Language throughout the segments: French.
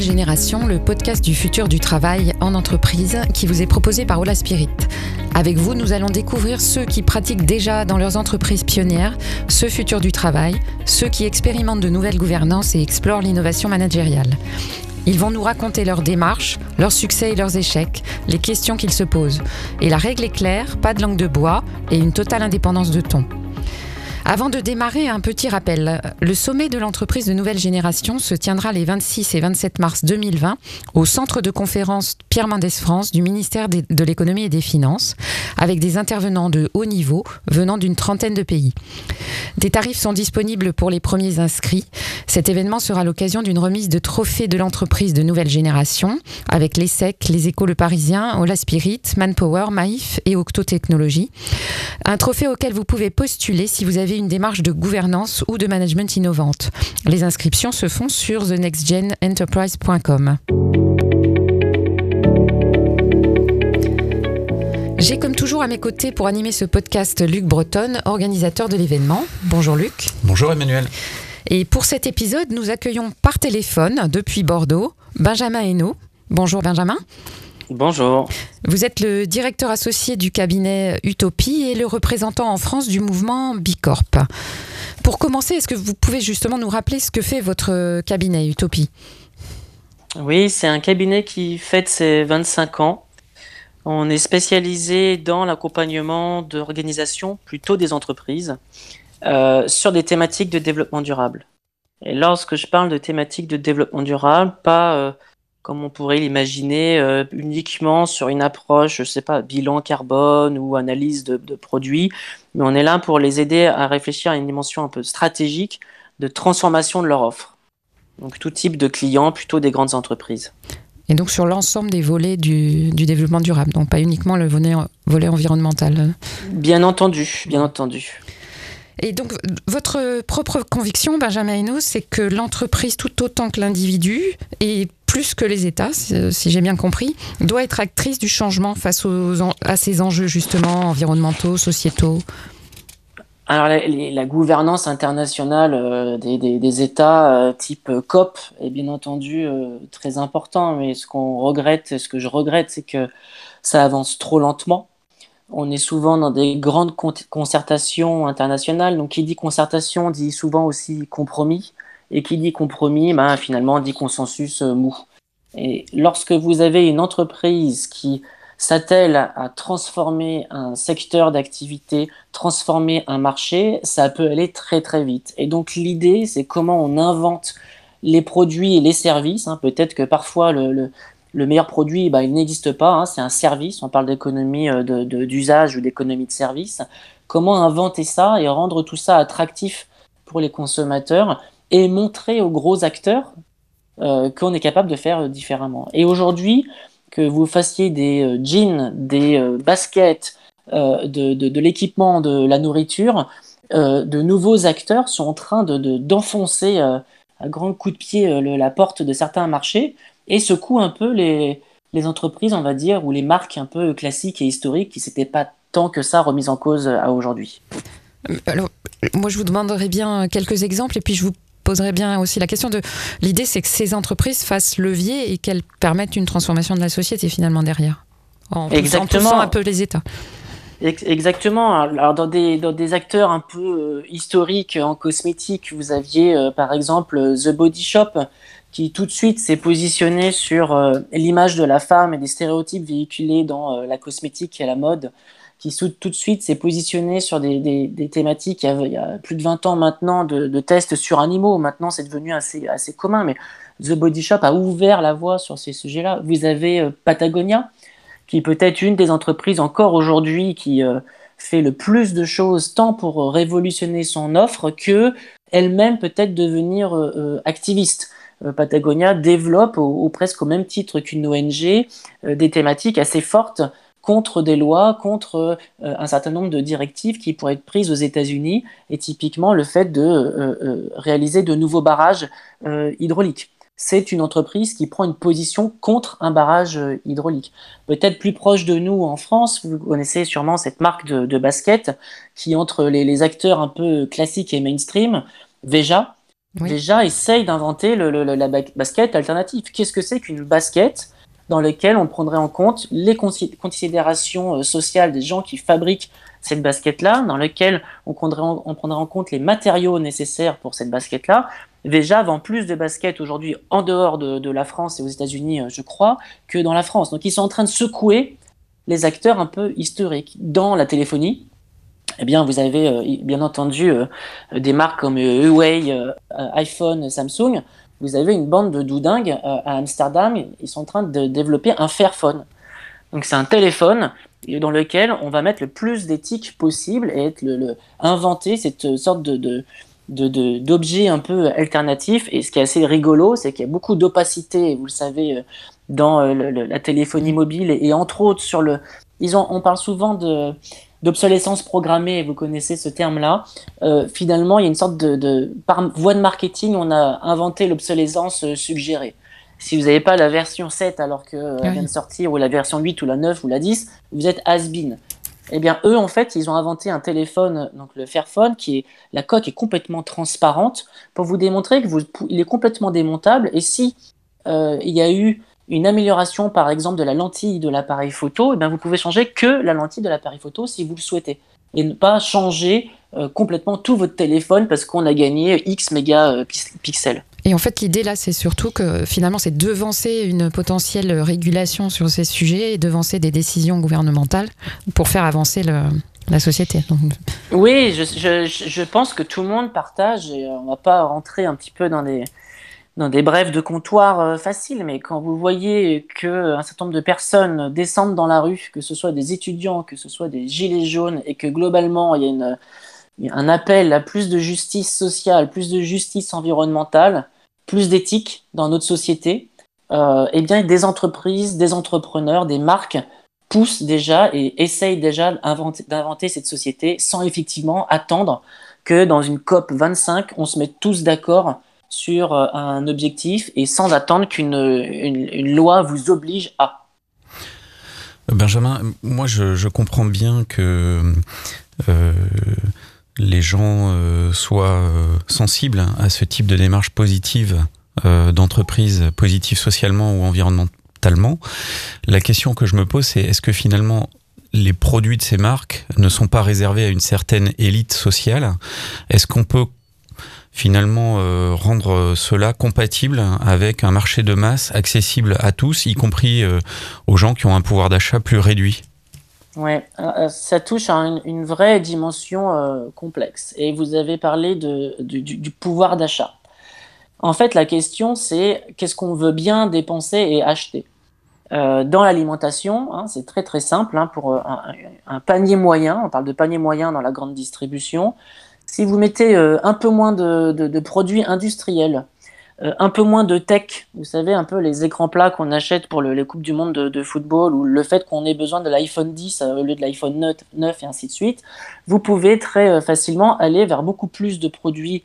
Génération, le podcast du futur du travail en entreprise qui vous est proposé par Ola Spirit. Avec vous, nous allons découvrir ceux qui pratiquent déjà dans leurs entreprises pionnières ce futur du travail, ceux qui expérimentent de nouvelles gouvernances et explorent l'innovation managériale. Ils vont nous raconter leurs démarches, leurs succès et leurs échecs, les questions qu'ils se posent. Et la règle est claire, pas de langue de bois et une totale indépendance de ton. Avant de démarrer, un petit rappel. Le sommet de l'entreprise de nouvelle génération se tiendra les 26 et 27 mars 2020 au centre de conférence Pierre Mendès France du ministère de l'économie et des finances, avec des intervenants de haut niveau venant d'une trentaine de pays. Des tarifs sont disponibles pour les premiers inscrits. Cet événement sera l'occasion d'une remise de trophées de l'entreprise de nouvelle génération avec l'ESSEC, les Écoles Le Parisien, Ola Spirit, Manpower, Maïf et Octo Technologies. Un trophée auquel vous pouvez postuler si vous avez une démarche de gouvernance ou de management innovante. Les inscriptions se font sur thenextgenenterprise.com. J'ai comme toujours à mes côtés pour animer ce podcast Luc Breton, organisateur de l'événement. Bonjour Luc. Bonjour Emmanuel. Et pour cet épisode, nous accueillons par téléphone depuis Bordeaux Benjamin Hainaut. Bonjour Benjamin. Bonjour. Vous êtes le directeur associé du cabinet Utopie et le représentant en France du mouvement Bicorp. Pour commencer, est-ce que vous pouvez justement nous rappeler ce que fait votre cabinet Utopie? Oui, c'est un cabinet qui fête ses 25 ans. On est spécialisé dans l'accompagnement d'organisations, plutôt des entreprises, euh, sur des thématiques de développement durable. Et lorsque je parle de thématiques de développement durable, pas euh, comme on pourrait l'imaginer, euh, uniquement sur une approche, je sais pas, bilan carbone ou analyse de, produits, mais on est là pour les aider à réfléchir à une dimension un peu stratégique de transformation de leur offre. Donc tout type de clients, plutôt des grandes entreprises. Et donc sur l'ensemble des volets du, développement durable, donc pas uniquement le volet, volet environnemental. Bien entendu, bien entendu. Et donc, votre propre conviction, Benjamin Hainaut, c'est que l'entreprise, tout autant que l'individu, et plus que les États, si j'ai bien compris, doit être actrice du changement face aux, à ces enjeux justement environnementaux, sociétaux. Alors la, gouvernance internationale euh, des, États euh, type COP est bien entendu euh, très important, mais ce qu'on regrette, ce que je regrette, c'est que ça avance trop lentement on est souvent dans des grandes concertations internationales. Donc, qui dit concertation dit souvent aussi compromis. Et qui dit compromis, ben, finalement, dit consensus euh, mou. Et lorsque vous avez une entreprise qui s'attelle à transformer un secteur d'activité, transformer un marché, ça peut aller très très vite. Et donc l'idée, c'est comment on invente les produits et les services. Hein. Peut-être que parfois le, le meilleur produit, bah, il n'existe pas, hein, c'est un service, on parle d'économie euh, d'usage ou d'économie de service. Comment inventer ça et rendre tout ça attractif pour les consommateurs et montrer aux gros acteurs euh, qu'on est capable de faire différemment? Et aujourd'hui, que vous fassiez des euh, jeans, des baskets, de, l'équipement, de la nourriture, de nouveaux acteurs sont en train d'enfoncer à grands coups de pied la porte de certains marchés et secoue un peu les, les entreprises, on va dire, ou les marques un peu classiques et historiques qui s'étaient pas tant que ça remises en cause à aujourd'hui. Alors, moi, je vous demanderai bien quelques exemples et puis je vous poserai bien aussi la question de l'idée, c'est que ces entreprises fassent levier et qu'elles permettent une transformation de la société finalement derrière, en, Exactement. un peu les États. Exactement. Alors dans des, dans des acteurs un peu euh, historiques en cosmétique, vous aviez euh, par exemple The Body Shop qui tout de suite s'est positionné sur euh, l'image de la femme et des stéréotypes véhiculés dans euh, la cosmétique et la mode, qui tout de suite s'est positionné sur des, des, thématiques il y, a, plus de 20 ans maintenant de, tests sur animaux. Maintenant, c'est devenu assez, assez commun, mais The Body Shop a ouvert la voie sur ces sujets-là. Vous avez euh, Patagonia, qui peut être une des entreprises encore aujourd'hui qui fait le plus de choses tant pour révolutionner son offre que elle-même peut-être devenir activiste. Euh, Patagonia développe au, presque au même titre qu'une ONG euh, des thématiques assez fortes contre des lois, contre euh, un certain nombre de directives qui pourraient être prises aux États-Unis, et typiquement le fait de réaliser de nouveaux barrages hydrauliques. C'est une entreprise qui prend une position contre un barrage hydraulique. Peut-être plus proche de nous en France, vous connaissez sûrement cette marque de, basket qui, entre les, les, acteurs un peu classiques et mainstream, Veja, déjà essaye d'inventer la basket alternative. Qu'est-ce que c'est qu'une basket dans laquelle on prendrait en compte les considérations euh, sociales des gens qui fabriquent cette basket-là, dans lequel on prendrait, en, on prendrait en compte les matériaux nécessaires pour cette basket-là? Déjà vend plus de baskets aujourd'hui en dehors de, de, la France et aux États-Unis, euh, je crois, que dans la France. Donc ils sont en train de secouer les acteurs un peu historiques. Dans la téléphonie, eh bien, vous avez euh, bien entendu euh, des marques comme Huawei, iPhone, Samsung. Vous avez une bande de doudingues à Amsterdam. Ils sont en train de développer un Fairphone. Donc, c'est un téléphone dans lequel on va mettre le plus d'éthique possible et inventer cette sorte d'objets un peu alternatifs. Et ce qui est assez rigolo, c'est qu'il y a beaucoup d'opacité, vous le savez, euh, dans euh, la téléphonie mobile et, entre autres sur le. Ils ont, on parle souvent de d'obsolescence programmée, vous connaissez ce terme-là. Euh, finalement, il y a une sorte de, de, par voie de marketing, on a inventé l'obsolescence suggérée. Si vous n'avez pas la version 7 alors qu'elle vient de sortir, ou la version 8 ou la 9 ou la 10, vous êtes has-been. Eh bien, eux, en fait, ils ont inventé un téléphone, donc le Fairphone, qui est la coque est complètement transparente pour vous démontrer que vous, il est complètement démontable. Et si euh, il y a eu une amélioration, par exemple, de la lentille de l'appareil photo, eh bien, vous pouvez changer que la lentille de l'appareil photo si vous le souhaitez, et ne pas changer euh, complètement tout votre téléphone parce qu'on a gagné X mégapixels. Et en fait, l'idée là, c'est surtout que finalement, c'est devancer une potentielle régulation sur ces sujets et devancer des décisions gouvernementales pour faire avancer la société. Oui, je, pense que tout le monde partage, et on va pas rentrer un petit peu dans des, dans des brèves de comptoir euh, faciles, mais quand vous voyez qu'un certain nombre de personnes descendent dans la rue, que ce soit des étudiants, que ce soit des gilets jaunes, et que globalement, il y a un appel à plus de justice sociale, plus de justice environnementale, plus d'éthique dans notre société, euh, eh bien, des entreprises, des entrepreneurs, des marques poussent déjà et essayent déjà d'inventer cette société sans effectivement attendre que dans une COP 25, on se mette tous d'accord sur euh, un objectif et sans attendre qu'une une, loi vous oblige à. Benjamin, moi je, comprends bien que euh, les gens euh, soient sensibles à ce type de démarche positive d'entreprise, positive socialement ou environnementalement. La question que je me pose, c'est est-ce que finalement les produits de ces marques ne sont pas réservés à une certaine élite sociale? Est-ce qu'on peut finalement rendre cela compatible avec un marché de masse accessible à tous, y compris aux gens qui ont un pouvoir d'achat plus réduit Ouais, euh, euh, ça touche à une, vraie dimension euh, complexe. Et vous avez parlé de, du, pouvoir d'achat. En fait, la question, c'est qu'est-ce qu'on veut bien dépenser et acheter? Dans l'alimentation, hein, c'est très très simple. Hein, pour un, panier moyen, on parle de panier moyen dans la grande distribution, si vous mettez un peu moins de, produits industriels, euh, un peu moins de tech, vous savez, un peu les écrans plats qu'on achète pour les Coupes du Monde de, football ou le fait qu'on ait besoin de l'iPhone 10 euh, au lieu de l'iPhone 9, et ainsi de suite, vous pouvez très euh, facilement aller vers beaucoup plus de produits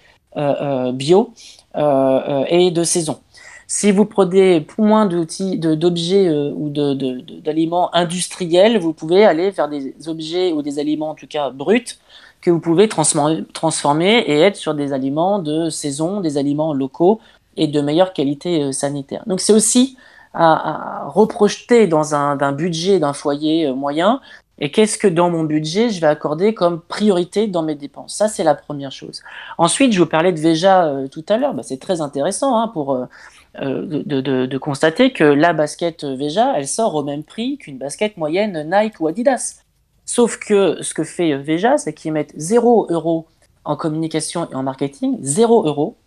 bio et de saison. Si vous prenez moins d'outils, d'objets ou d'aliments industriels, vous pouvez aller vers des objets ou des aliments en tout cas bruts que vous pouvez transformer et être sur des aliments de saison, des aliments locaux et de meilleure qualité euh, sanitaire. Donc c'est aussi à, reprojeter dans un, budget d'un foyer euh, moyen et qu'est-ce que dans mon budget je vais accorder comme priorité dans mes dépenses? Ça, c'est la première chose. Ensuite, je vous parlais de Veja euh, tout à l'heure. Bah, c'est très intéressant hein, pour de, constater que la basket Veja, elle sort au même prix qu'une basket moyenne Nike ou Adidas. Sauf que ce que fait Veja, c'est qu'ils mettent 0 euros en communication et en marketing, 0 euros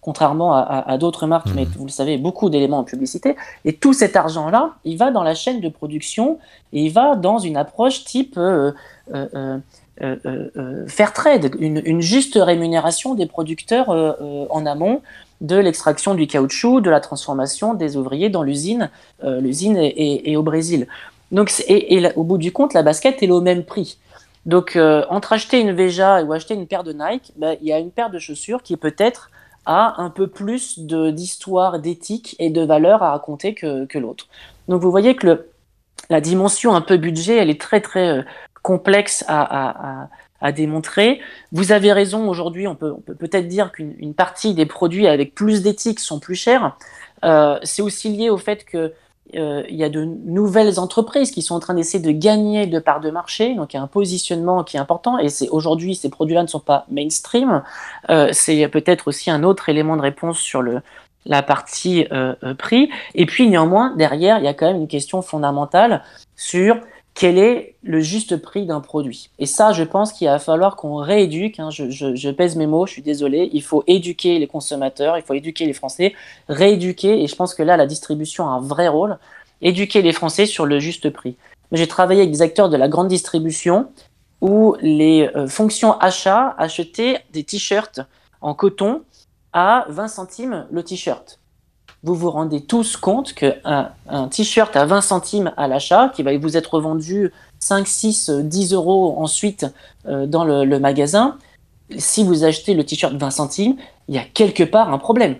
contrairement à, d'autres marques qui mettent, mmh. vous le savez, beaucoup d'éléments en publicité. Et tout cet argent-là, il va dans la chaîne de production et il va dans une approche type euh, euh, euh, fair trade, une, juste rémunération des producteurs en amont de l'extraction du caoutchouc, de la transformation des ouvriers dans l'usine. l'usine est, au Brésil. Donc, et, au bout du compte, la basket est au même prix. Donc, entre acheter une Veja ou acheter une paire de Nike, ben, il y a une paire de chaussures qui peut-être a un peu plus d'histoire, d'éthique et de valeur à raconter que, que l'autre. Donc vous voyez que le, la dimension un peu budget, elle est très très euh, complexe à, à, à démontrer. Vous avez raison, aujourd'hui, on peut peut-être dire qu'une partie des produits avec plus d'éthique sont plus chers. Euh, c'est aussi lié au fait que euh, il y a de nouvelles entreprises qui sont en train d'essayer de gagner de parts de marché, donc il y a un positionnement qui est important, et c'est aujourd'hui ces produits-là ne sont pas mainstream. Euh, c'est peut-être aussi un autre élément de réponse sur le, la partie euh, prix. Et puis néanmoins, derrière, il y a quand même une question fondamentale sur quel est le juste prix d'un produit. Et ça, je pense qu'il va falloir qu'on rééduque, hein, je, pèse mes mots, je suis désolé, il faut éduquer les consommateurs, il faut éduquer les Français, rééduquer, et je pense que là, la distribution a un vrai rôle, éduquer les Français sur le juste prix. J'ai travaillé avec des acteurs de la grande distribution où les euh, fonctions achats achetaient des t-shirts en coton à 20 centimes le t-shirt vous vous rendez tous compte qu'un un, t-shirt à 20 centimes à l'achat, qui va vous être vendu 5, 6, 10 euros ensuite euh, dans le, magasin, si vous achetez le t-shirt 20 centimes, il y a quelque part un problème.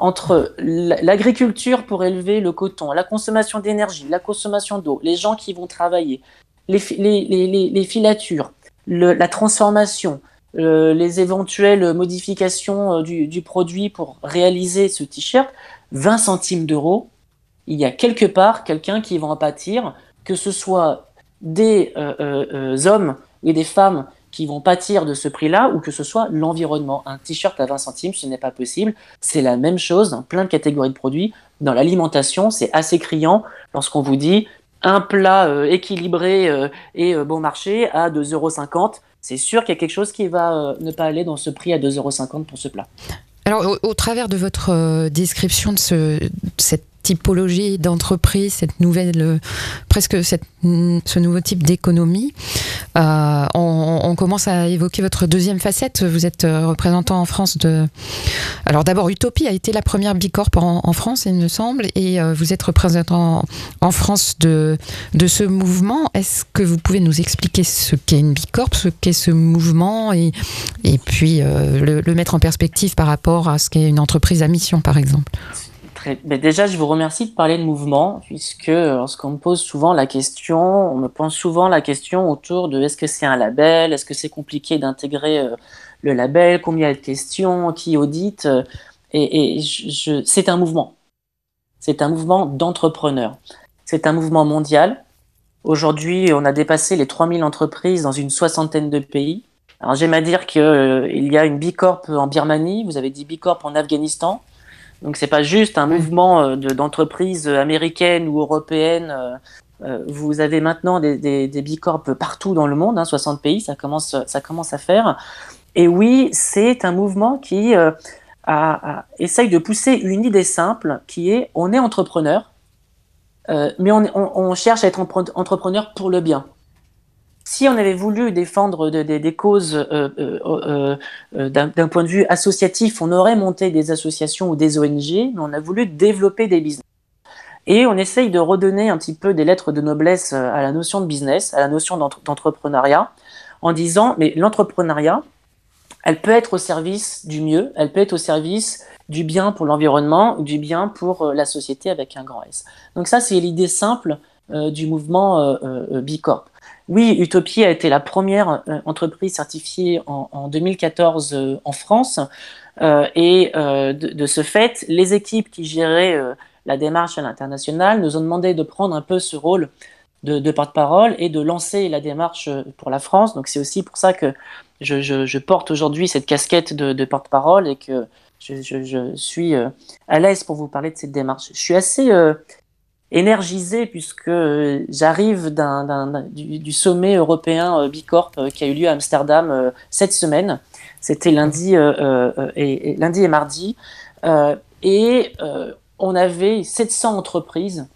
Entre l'agriculture pour élever le coton, la consommation d'énergie, la consommation d'eau, les gens qui vont travailler, les, filatures, la transformation, euh, les éventuelles modifications euh, du, produit pour réaliser ce t-shirt, 20 centimes d'euros, il y a quelque part quelqu'un qui va en pâtir, que ce soit des euh, euh, euh, hommes et des femmes qui vont pâtir de ce prix-là ou que ce soit l'environnement. Un t-shirt à 20 centimes, ce n'est pas possible. C'est la même chose dans plein de catégories de produits. Dans l'alimentation, c'est assez criant lorsqu'on vous dit un plat équilibré et bon marché à 2,50 euros. C'est sûr qu'il y a quelque chose qui va ne pas aller dans ce prix à 2,50 euros pour ce plat. Alors, au, travers de votre euh, description de ce, cette typologie d'entreprise, cette nouvelle, euh, presque cette, ce nouveau type d'économie. Euh, on, commence à évoquer votre deuxième facette. Vous êtes euh, représentant en France de. Alors d'abord, Utopie a été la première Bicorp en, en France, il me semble, et vous êtes représentant en France de, de ce mouvement. Est-ce que vous pouvez nous expliquer ce qu'est une Bicorp, ce qu'est ce mouvement, et, et puis le mettre en perspective par rapport à ce qu'est une entreprise à mission, par exemple? Mais déjà, je vous remercie de parler de mouvement, puisque lorsqu'on me pose souvent la question, on me pose souvent la question autour de est-ce que c'est un label, est-ce que c'est compliqué d'intégrer euh, le label, combien de questions, qui audite, euh, et, c'est un mouvement. C'est un mouvement d'entrepreneurs. C'est un mouvement mondial. Aujourd'hui, on a dépassé les 3000 entreprises dans une soixantaine de pays. Alors j'aime à dire qu'il euh, y a une Bicorp en Birmanie, vous avez dit Bicorp en Afghanistan, donc c'est pas juste un mouvement euh, d'entreprises américaines ou européennes. Euh, euh, vous avez maintenant des, des, des bicorps partout dans le monde, hein, 60 pays, ça commence, ça commence à faire. Et oui, c'est un mouvement qui a, essaye de pousser une idée simple qui est on est entrepreneur, mais on, on, cherche à être entrepreneur pour le bien si on avait voulu défendre des causes euh, euh, euh, d'un point de vue associatif, on aurait monté des associations ou des ONG, mais on a voulu développer des business. Et on essaye de redonner un petit peu des lettres de noblesse à la notion de business, à la notion d'entrepreneuriat, en disant, mais l'entrepreneuriat, elle peut être au service du mieux, elle peut être au service du bien pour l'environnement du bien pour la société avec un grand S. Donc ça, c'est l'idée simple du mouvement Bicorp. Oui, Utopie a été la première euh, entreprise certifiée en, 2014 euh, en France. Euh, et de, ce fait, les équipes qui géraient la démarche à l'international nous ont demandé de prendre un peu ce rôle de, porte-parole et de lancer la démarche pour la France. Donc c'est aussi pour ça que je, porte aujourd'hui cette casquette de, porte-parole et que je, suis à l'aise pour vous parler de cette démarche. Je suis assez énergisé puisque euh, j'arrive du, sommet européen euh, Bicorp euh, qui a eu lieu à Amsterdam cette semaine. C'était lundi, et, mardi. et on avait 700 entreprises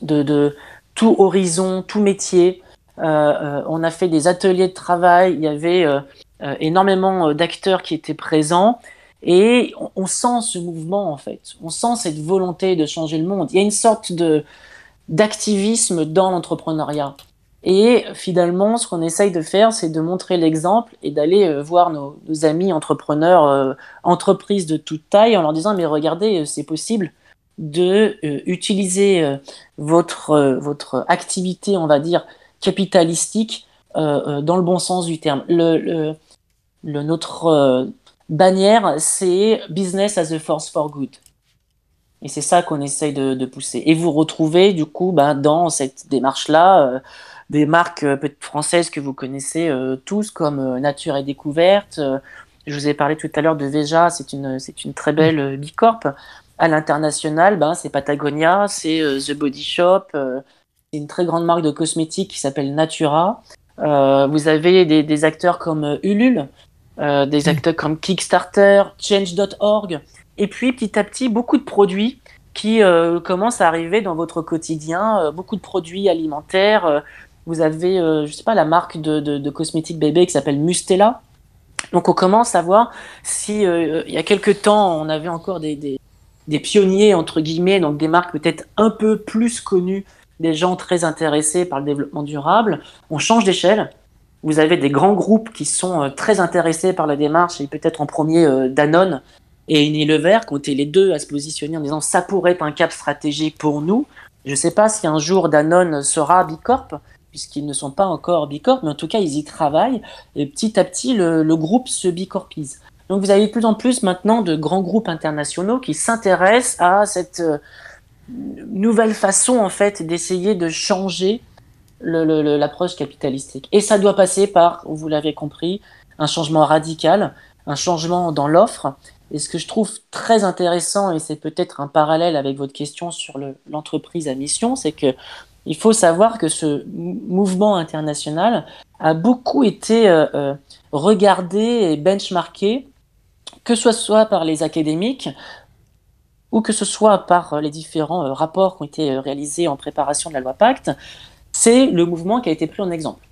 de tout horizon, tout métier. on a fait des ateliers de travail. Il y avait énormément d'acteurs qui étaient présents. Et on, sent ce mouvement, en fait. On sent cette volonté de changer le monde. Il y a une sorte de d'activisme dans l'entrepreneuriat. Et finalement, ce qu'on essaye de faire, c'est de montrer l'exemple et d'aller euh, voir nos, amis entrepreneurs, euh, entreprises de toute taille, en leur disant mais regardez, euh, c'est possible de utiliser votre votre activité, on va dire capitalistique, dans le bon sens du terme. Le, notre bannière, c'est Business as a Force for Good. Et c'est ça qu'on essaye de, pousser. Et vous retrouvez du coup ben, dans cette démarche-là des marques françaises que vous connaissez tous comme Nature et Découverte. je vous ai parlé tout à l'heure de Veja, c'est une, c'est une très belle bicorp. À l'international, ben, c'est Patagonia, c'est The Body Shop, c'est une très grande marque de cosmétiques qui s'appelle Natura. vous avez des, des, acteurs comme Ulule, euh, des acteurs comme Kickstarter, Change.org, et puis petit à petit beaucoup de produits qui euh, commencent à arriver dans votre quotidien, euh, beaucoup de produits alimentaires. vous avez, je sais pas, la marque de, de, cosmétiques bébé qui s'appelle Mustela. Donc on commence à voir si il y a quelques temps on avait encore des, des, des pionniers entre guillemets, donc des marques peut-être un peu plus connues, des gens très intéressés par le développement durable. On change d'échelle vous avez des grands groupes qui sont euh, très intéressés par la démarche, et peut-être en premier euh, Danone et Unilever, qui ont été les deux à se positionner en disant ça pourrait être un cap stratégique pour nous. Je ne sais pas si un jour Danone sera Bicorp, puisqu'ils ne sont pas encore Bicorp, mais en tout cas ils y travaillent, et petit à petit le, groupe se bicorpise. Donc vous avez de plus en plus maintenant de grands groupes internationaux qui s'intéressent à cette euh, nouvelle façon en fait d'essayer de changer l'approche capitalistique. Et ça doit passer par, vous l'avez compris, un changement radical, un changement dans l'offre. Et ce que je trouve très intéressant, et c'est peut-être un parallèle avec votre question sur l'entreprise à mission, c'est que il faut savoir que ce mouvement international a beaucoup été euh, euh, regardé et benchmarké, que ce soit par les académiques ou que ce soit par les différents euh, rapports qui ont été réalisés en préparation de la loi Pacte, c'est le mouvement qui a été pris en exemple.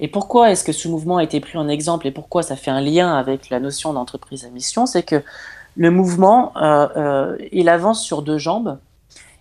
Et pourquoi est-ce que ce mouvement a été pris en exemple et pourquoi ça fait un lien avec la notion d'entreprise à mission? C'est que le mouvement, euh, euh, il avance sur deux jambes.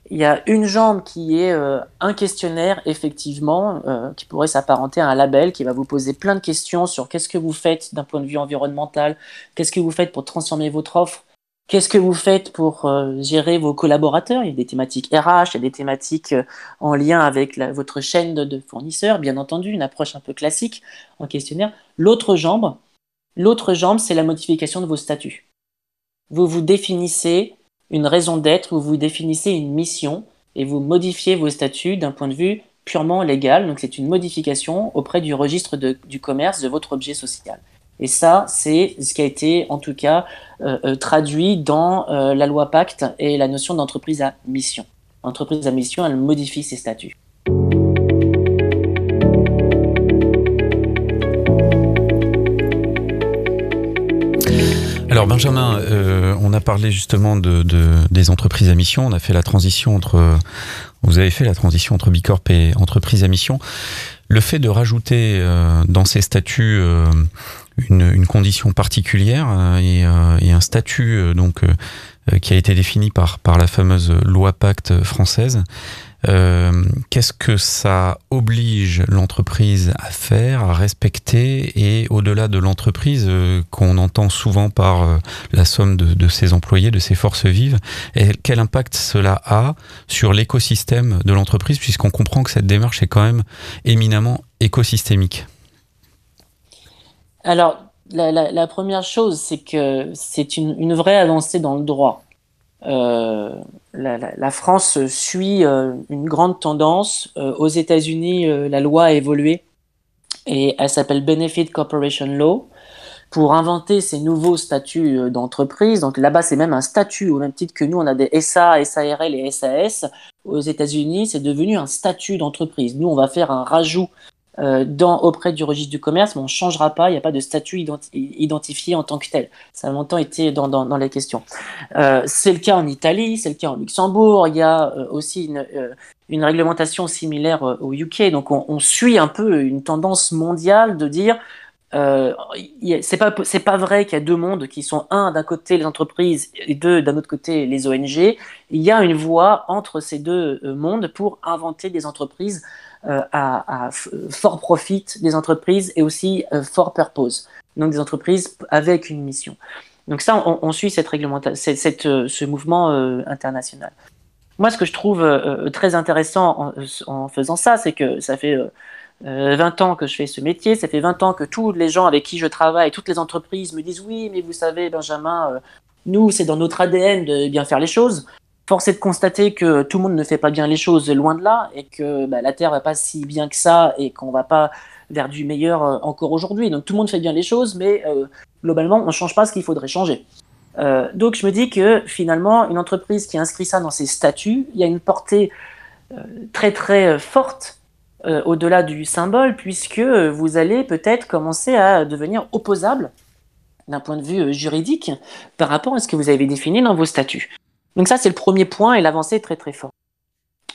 Il y a une jambe qui est euh, un questionnaire, effectivement, qui pourrait s'apparenter à un label, qui va vous poser plein de questions sur qu'est-ce que vous faites d'un point de vue environnemental, qu'est-ce que vous faites pour transformer votre offre, Qu'est-ce que vous faites pour euh, gérer vos collaborateurs? Il y a des thématiques RH, il y a des thématiques euh, en lien avec votre chaîne de, fournisseurs, bien entendu, une approche un peu classique en questionnaire. L'autre jambe, l'autre jambe, c'est la modification de vos statuts. Vous vous définissez une raison d'être, vous vous définissez une mission et vous modifiez vos statuts d'un point de vue purement légal. Donc c'est une modification auprès du registre du commerce de votre objet social. Et ça, c'est ce qui a été en tout cas euh, euh, traduit dans euh, la loi Pacte et la notion d'entreprise à mission. Entreprise à mission, elle modifie ses statuts. Alors Benjamin, on a parlé justement de, des entreprises à mission. On a fait la transition entre, vous avez fait la transition entre Bicorp et entreprise à mission. Le fait de rajouter dans ces statuts une, condition particulière euh, euh, et, un statut euh, donc qui a été défini par, par la fameuse loi Pacte française. Qu'est-ce que ça oblige l'entreprise à faire, à respecter et au-delà de l'entreprise qu'on entend souvent par la somme de, ses employés, de ses forces vives, quel impact cela a sur l'écosystème de l'entreprise puisqu'on comprend que cette démarche est quand même éminemment écosystémique? Alors, la, première chose, c'est que c'est une, vraie avancée dans le droit. Euh, la, France suit euh, une grande tendance. Euh, aux États-Unis, la loi a évolué et elle s'appelle Benefit Corporation Law pour inventer ces nouveaux statuts d'entreprise. Donc là-bas, c'est même un statut, au même titre que nous, on a des SA, SARL et SAS. Aux États-Unis, c'est devenu un statut d'entreprise. Nous, on va faire un rajout euh, dans, auprès du registre du commerce, mais on ne changera pas, il n'y a pas de statut identifié en tant que tel. Ça a longtemps été dans, dans, dans les questions. Euh, c'est le cas en Italie, c'est le cas en Luxembourg, il y a euh, aussi une, réglementation similaire au UK, donc on, suit un peu une tendance mondiale de dire c'est pas c'est pas vrai qu'il y a deux mondes qui sont un d'un côté les entreprises et deux d'un autre côté les ONG. Il y a une voie entre ces deux mondes pour inventer des entreprises euh, à, fort profit des entreprises et aussi euh, fort purpose, donc des entreprises avec une mission. Donc ça, on, suit cette réglementation, cette, euh, ce mouvement international. Moi, ce que je trouve très intéressant en, faisant ça, c'est que ça fait 20 ans que je fais ce métier, ça fait 20 ans que tous les gens avec qui je travaille, toutes les entreprises me disent oui, mais vous savez, Benjamin, nous, c'est dans notre ADN de bien faire les choses. Force est de constater que tout le monde ne fait pas bien les choses, loin de là, et que bah, la Terre va pas si bien que ça, et qu'on va pas vers du meilleur euh, encore aujourd'hui. Donc tout le monde fait bien les choses, mais euh, globalement, on ne change pas ce qu'il faudrait changer. Euh, donc je me dis que finalement, une entreprise qui inscrit ça dans ses statuts, il y a une portée très très forte au-delà du symbole, puisque vous allez peut-être commencer à devenir opposable d'un point de vue juridique par rapport à ce que vous avez défini dans vos statuts. Donc ça, c'est le premier point et l'avancée est très très forte.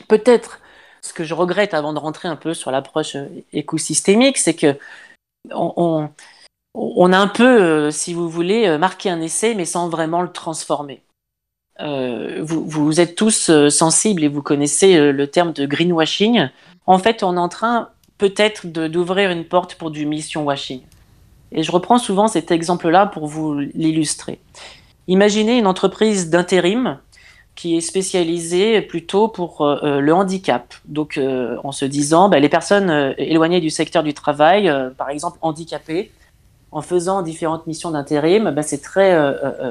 Peut-être ce que je regrette avant de rentrer un peu sur l'approche euh, écosystémique, c'est que on, a un peu, euh, si vous voulez, euh, marqué un essai, mais sans vraiment le transformer. vous, êtes tous sensibles et vous connaissez le terme de greenwashing. En fait, on est en train peut-être d'ouvrir une porte pour du mission washing. Et je reprends souvent cet exemple-là pour vous l'illustrer. Imaginez une entreprise d'intérim qui est spécialisé plutôt pour euh, euh, le handicap. Donc, euh, en se disant, bah, les personnes éloignées du secteur du travail, par exemple handicapées, en faisant différentes missions d'intérim, bah, c'est très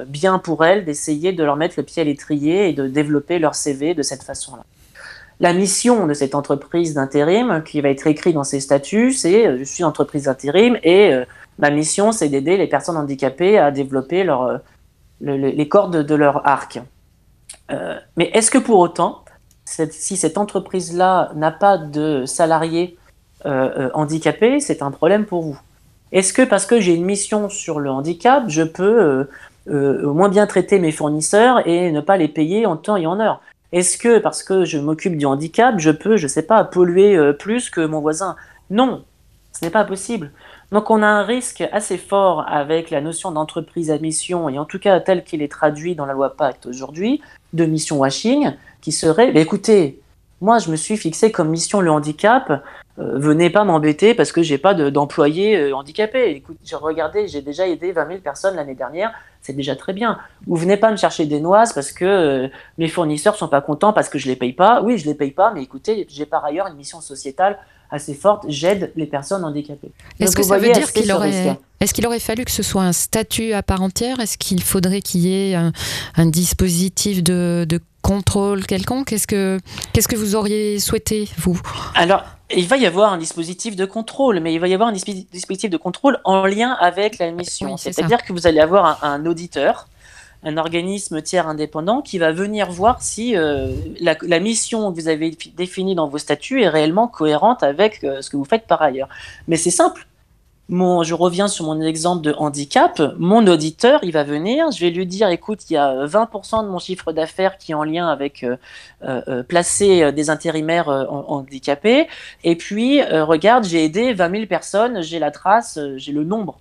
bien pour elles d'essayer de leur mettre le pied à l'étrier et de développer leur CV de cette façon-là. La mission de cette entreprise d'intérim, qui va être écrite dans ses statuts, c'est je suis entreprise d'intérim et ma mission, c'est d'aider les personnes handicapées à développer les cordes de leur arc. Euh, mais est-ce que pour autant, si cette entreprise-là n'a pas de salariés euh, euh, handicapés, c'est un problème pour vous? Est-ce que parce que j'ai une mission sur le handicap, je peux moins bien traiter mes fournisseurs et ne pas les payer en temps et en heure? Est-ce que parce que je m'occupe du handicap, je peux, je ne sais pas, polluer plus que mon voisin? Non, ce n'est pas possible. Donc on a un risque assez fort avec la notion d'entreprise à mission, et en tout cas tel qu'il est traduit dans la loi Pacte aujourd'hui, de mission washing, qui serait, bah, écoutez, moi je me suis fixé comme mission le handicap, euh, venez pas m'embêter parce que j'ai pas d'employés euh, handicapés. Écoute, j'ai regardé, j'ai déjà aidé 20 000 personnes l'année dernière, c'est déjà très bien. Ou venez pas me chercher des noises parce que euh, mes fournisseurs sont pas contents parce que je les paye pas. Oui, je les paye pas, mais écoutez, j'ai par ailleurs une mission sociétale assez forte, j'aide les personnes handicapées. Est-ce que ça veut dire qu'il aurait, est-ce qu'il aurait fallu que ce soit un statut à part entière? Est-ce qu'il faudrait qu'il y ait un, dispositif de, contrôle quelconque? Qu'est-ce que, qu'est-ce que vous auriez souhaité, vous? Alors, il va y avoir un dispositif de contrôle, mais il va y avoir un dispositif de contrôle en lien avec la mission. C'est-à-dire que vous allez avoir un auditeur un organisme tiers indépendant qui va venir voir si euh, la, mission que vous avez définie dans vos statuts est réellement cohérente avec euh, ce que vous faites par ailleurs. Mais c'est simple. Mon, je reviens sur mon exemple de handicap. Mon auditeur, il va venir, je vais lui dire, écoute, il y a 20% de mon chiffre d'affaires qui est en lien avec euh, placer des intérimaires handicapés. Et puis, regarde, j'ai aidé 20 000 personnes, j'ai la trace, j'ai le nombre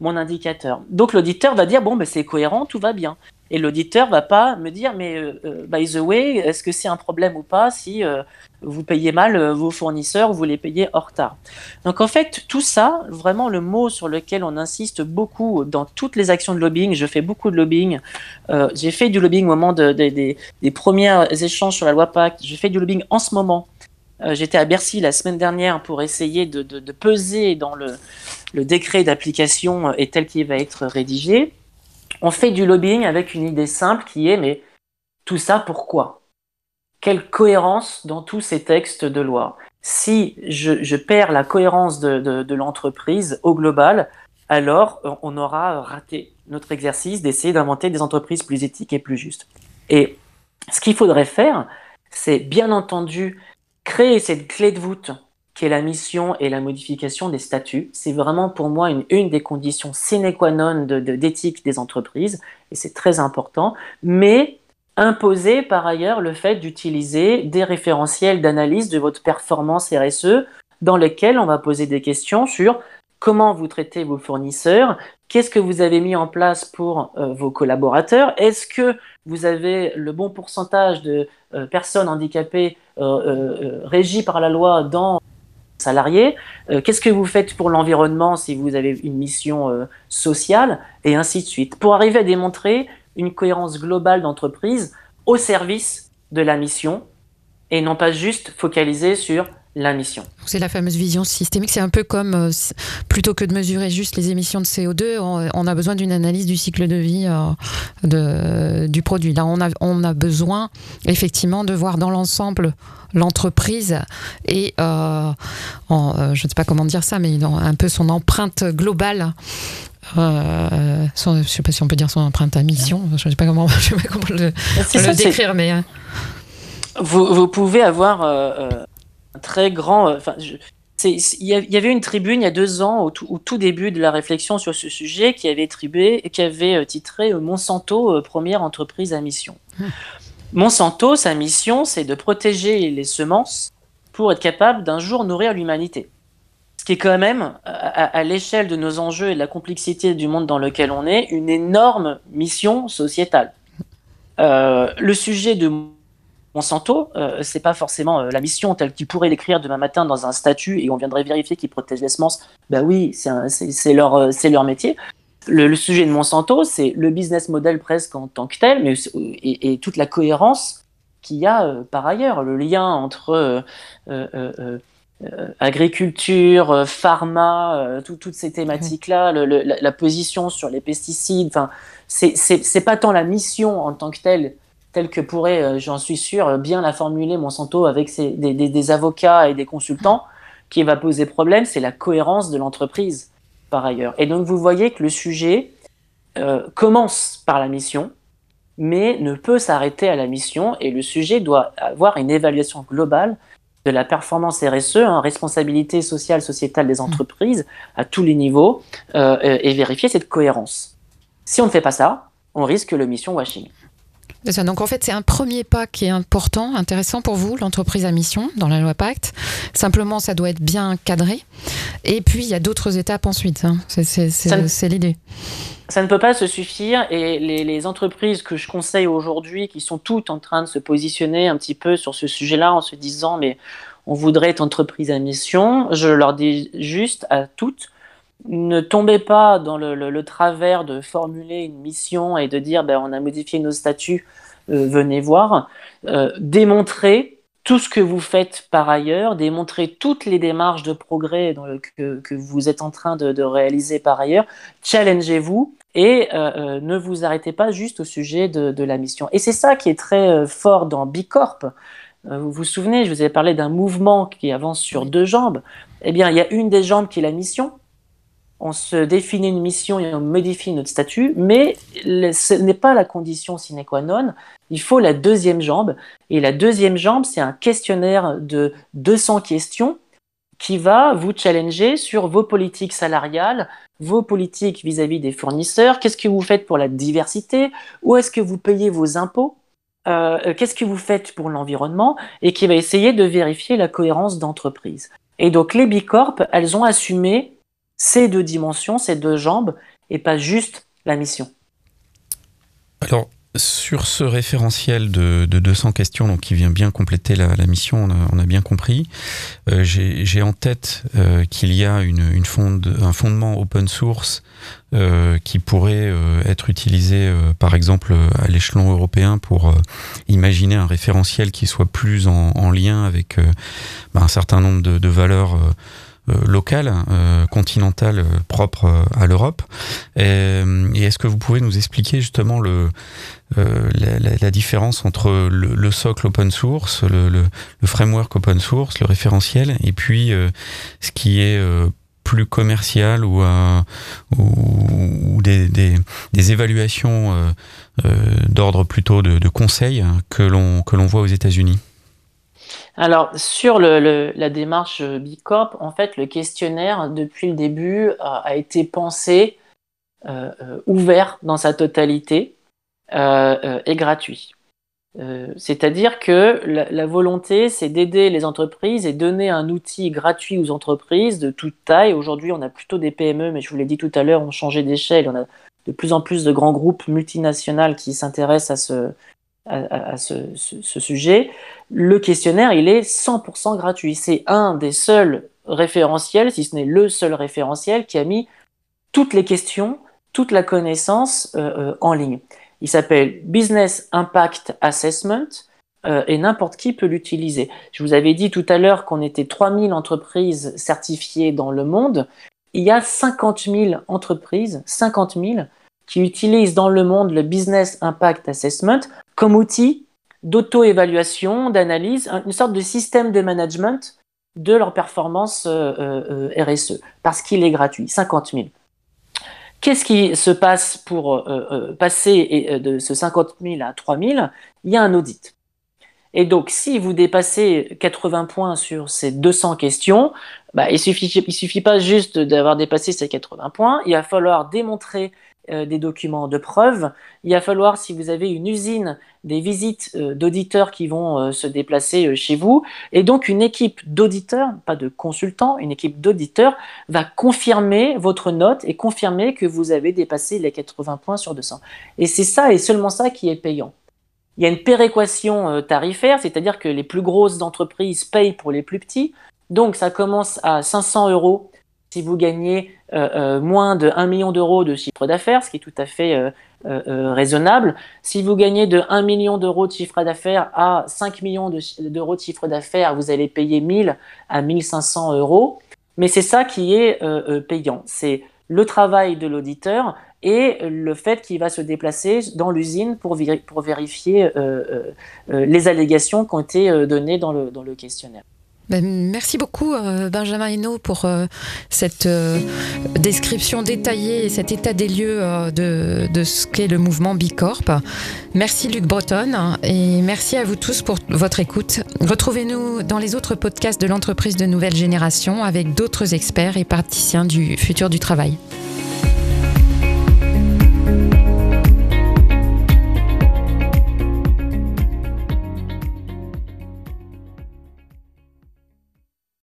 mon indicateur. Donc l'auditeur va dire bon ben c'est cohérent, tout va bien. Et l'auditeur va pas me dire mais euh, euh, by the way, est-ce que c'est un problème ou pas si euh, vous payez mal vos fournisseurs ou vous les payez hors retard. Donc en fait tout ça, vraiment le mot sur lequel on insiste beaucoup dans toutes les actions de lobbying, je fais beaucoup de lobbying, j'ai fait du lobbying au moment des premiers échanges sur la loi Pacte, j'ai fait du lobbying en ce moment euh, j'étais à Bercy la semaine dernière pour essayer de, peser dans le, décret d'application euh, et tel qu'il va être rédigé. On fait du lobbying avec une idée simple qui est mais tout ça pourquoi? Quelle cohérence dans tous ces textes de loi? Si je, perds la cohérence de, l'entreprise au global, alors euh, on aura raté notre exercice d'essayer d'inventer des entreprises plus éthiques et plus justes. Et ce qu'il faudrait faire, c'est bien entendu créer cette clé de voûte qui est la mission et la modification des statuts, c'est vraiment pour moi une, des conditions sine qua non d'éthique de, des entreprises, et c'est très important, mais imposer par ailleurs le fait d'utiliser des référentiels d'analyse de votre performance RSE dans lesquels on va poser des questions sur comment vous traitez vos fournisseurs, qu'est-ce que vous avez mis en place pour euh, vos collaborateurs, est-ce que vous avez le bon pourcentage de euh, personnes handicapées euh, euh, régies par la loi dans salariés, qu'est-ce que vous faites pour l'environnement si vous avez une mission sociale, et ainsi de suite, pour arriver à démontrer une cohérence globale d'entreprise au service de la mission, et non pas juste focaliser sur la mission. C'est la fameuse vision systémique. C'est un peu comme, euh, plutôt que de mesurer juste les émissions de CO2, on, a besoin d'une analyse du cycle de vie euh, de, du produit. Là, on a, on a besoin effectivement de voir dans l'ensemble l'entreprise et, euh, je ne sais pas comment dire ça, mais un peu son empreinte globale. je ne sais pas si on peut dire son empreinte à mission. Je ne sais pas comment, je sais pas comment le, décrire, mais. Vous, vous, pouvez avoir très grand. Euh, enfin, il y avait une tribune il y a deux ans, au tout, début de la réflexion sur ce sujet, qui avait, tribé, qui avait euh, titré euh, Monsanto, première entreprise à mission. Hum. Monsanto, sa mission, c'est de protéger les semences pour être capable d'un jour nourrir l'humanité. Ce qui est quand même, à, l'échelle de nos enjeux et de la complexité du monde dans lequel on est, une énorme mission sociétale. le sujet de Monsanto, euh, c'est pas forcément euh, la mission telle qu'il pourrait l'écrire demain matin dans un statut et on viendrait vérifier qu'ils protègent les semences. Ben oui, c'est leur, euh, leur métier. Le, sujet de Monsanto, c'est le business model presque en tant que tel, mais et, toute la cohérence qu'il y a par ailleurs, le lien entre agriculture, pharma, toutes ces thématiques-là, la, la, position sur les pesticides. Enfin, c'est pas tant la mission en tant que telle telle que pourrait, euh, j'en suis sûr, bien la formuler Monsanto avec ses, des, avocats et des consultants, qui va poser problème, c'est la cohérence de l'entreprise, par ailleurs. Et donc vous voyez que le sujet euh, commence par la mission, mais ne peut s'arrêter à la mission, et le sujet doit avoir une évaluation globale de la performance RSE, hein, responsabilité sociale, sociétale des entreprises, à tous les niveaux, euh, et vérifier cette cohérence. Si on ne fait pas ça, on risque le mission washing. Donc en fait, c'est un premier pas qui est important, intéressant pour vous, l'entreprise à mission dans la loi Pacte. Simplement, ça doit être bien cadré. Et puis, il y a d'autres étapes ensuite. Hein. C'est l'idée. Ça ne peut pas se suffire et les, entreprises que je conseille aujourd'hui, qui sont toutes en train de se positionner un petit peu sur ce sujet-là en se disant mais on voudrait être entreprise à mission, je leur dis juste à toutes, ne tombez pas dans le, travers de formuler une mission et de dire ben, on a modifié nos statuts, euh, venez voir. Euh, démontrez tout ce que vous faites par ailleurs, démontrez toutes les démarches de progrès que, vous êtes en train de, réaliser par ailleurs, challengez-vous et euh, ne vous arrêtez pas juste au sujet de, la mission. Et c'est ça qui est très fort dans Bicorp. Vous vous souvenez, je vous ai parlé d'un mouvement qui avance sur deux jambes. Eh bien, il y a une des jambes qui est la mission, on se définit une mission et on modifie notre statut, mais ce n'est pas la condition sine qua non. Il faut la deuxième jambe. Et la deuxième jambe, c'est un questionnaire de 200 questions qui va vous challenger sur vos politiques salariales, vos politiques vis-à-vis des fournisseurs, qu'est-ce que vous faites pour la diversité, où est-ce que vous payez vos impôts, euh, qu'est-ce que vous faites pour l'environnement, et qui va essayer de vérifier la cohérence d'entreprise. Et donc les Bicorp, elles ont assumé ces deux dimensions, ces deux jambes, et pas juste la mission. Alors, sur ce référentiel de, 200 questions, donc qui vient bien compléter la, mission, on a, bien compris. Euh, j'ai en tête euh, qu'il y a une, un fondement open source euh, qui pourrait être utilisé, par exemple, à l'échelon européen pour imaginer un référentiel qui soit plus en, lien avec bah, un certain nombre de, de valeurs locale, euh, continentale, euh, propre à l'Europe. Et, est-ce que vous pouvez nous expliquer justement le, la, différence entre le, socle open source, le, framework open source, le référentiel, et puis ce qui est plus commercial ou, ou, des, des, évaluations d'ordre plutôt de, de conseil que l'on que l'on voit aux États-Unis? Alors, sur la démarche Bicorp, en fait, le questionnaire, depuis le début, a, été pensé euh, euh, ouvert dans sa totalité euh, et gratuit. C'est-à-dire que la, volonté, c'est d'aider les entreprises et donner un outil gratuit aux entreprises de toute taille. Aujourd'hui, on a plutôt des PME, mais je vous l'ai dit tout à l'heure, on changé d'échelle. On a de plus en plus de grands groupes multinationaux qui s'intéressent à ce, à, ce, sujet, le questionnaire, il est 100% gratuit. C'est un des seuls référentiels, si ce n'est le seul référentiel, qui a mis toutes les questions, toute la connaissance euh, euh, en ligne. Il s'appelle Business Impact Assessment. et n'importe qui peut l'utiliser. Je vous avais dit tout à l'heure qu'on était 3000 entreprises certifiées dans le monde. Il y a 50 000 entreprises, 50 000, qui utilisent dans le monde le Business Impact Assessment comme outil d'auto-évaluation, d'analyse, une sorte de système de management de leur performance RSE, parce qu'il est gratuit, 50 000. Qu'est-ce qui se passe pour euh, euh, passer euh, de ce 50 000 à 3 000 Il y a un audit. Et donc, si vous dépassez 80 points sur ces 200 questions, bah, il ne il suffit pas juste d'avoir dépassé ces 80 points, il va falloir démontrer euh, des documents de preuve. Il va falloir, si vous avez une usine, des visites euh, d'auditeurs qui vont euh, se déplacer chez vous. Et donc, une équipe d'auditeurs, pas de consultants, une équipe d'auditeurs va confirmer votre note et confirmer que vous avez dépassé les 80 points sur 200. Et c'est ça et seulement ça qui est payant. Il y a une péréquation tarifaire, c'est-à-dire que les plus grosses entreprises payent pour les plus petits. Donc, ça commence à 500 euros si vous gagnez euh, euh, moins de 1 million d'euros de chiffre d'affaires, ce qui est tout à fait euh, raisonnable, si vous gagnez de 1 million d'euros de chiffre d'affaires à 5 millions d'euros de, chiffre d'affaires, vous allez payer 1000 à 1500 euros. Mais c'est ça qui est payant. C'est le travail de l'auditeur et le fait qu'il va se déplacer dans l'usine pour, pour, vérifier les allégations qui ont été données dans le questionnaire. Ben, merci beaucoup euh, Benjamin Hainaut pour euh, cette euh, description détaillée et cet état des lieux de, de, ce qu'est le mouvement Bicorp. Merci Luc Breton et merci à vous tous pour votre écoute. Retrouvez-nous dans les autres podcasts de l'entreprise de nouvelle génération avec d'autres experts et praticiens du futur du travail.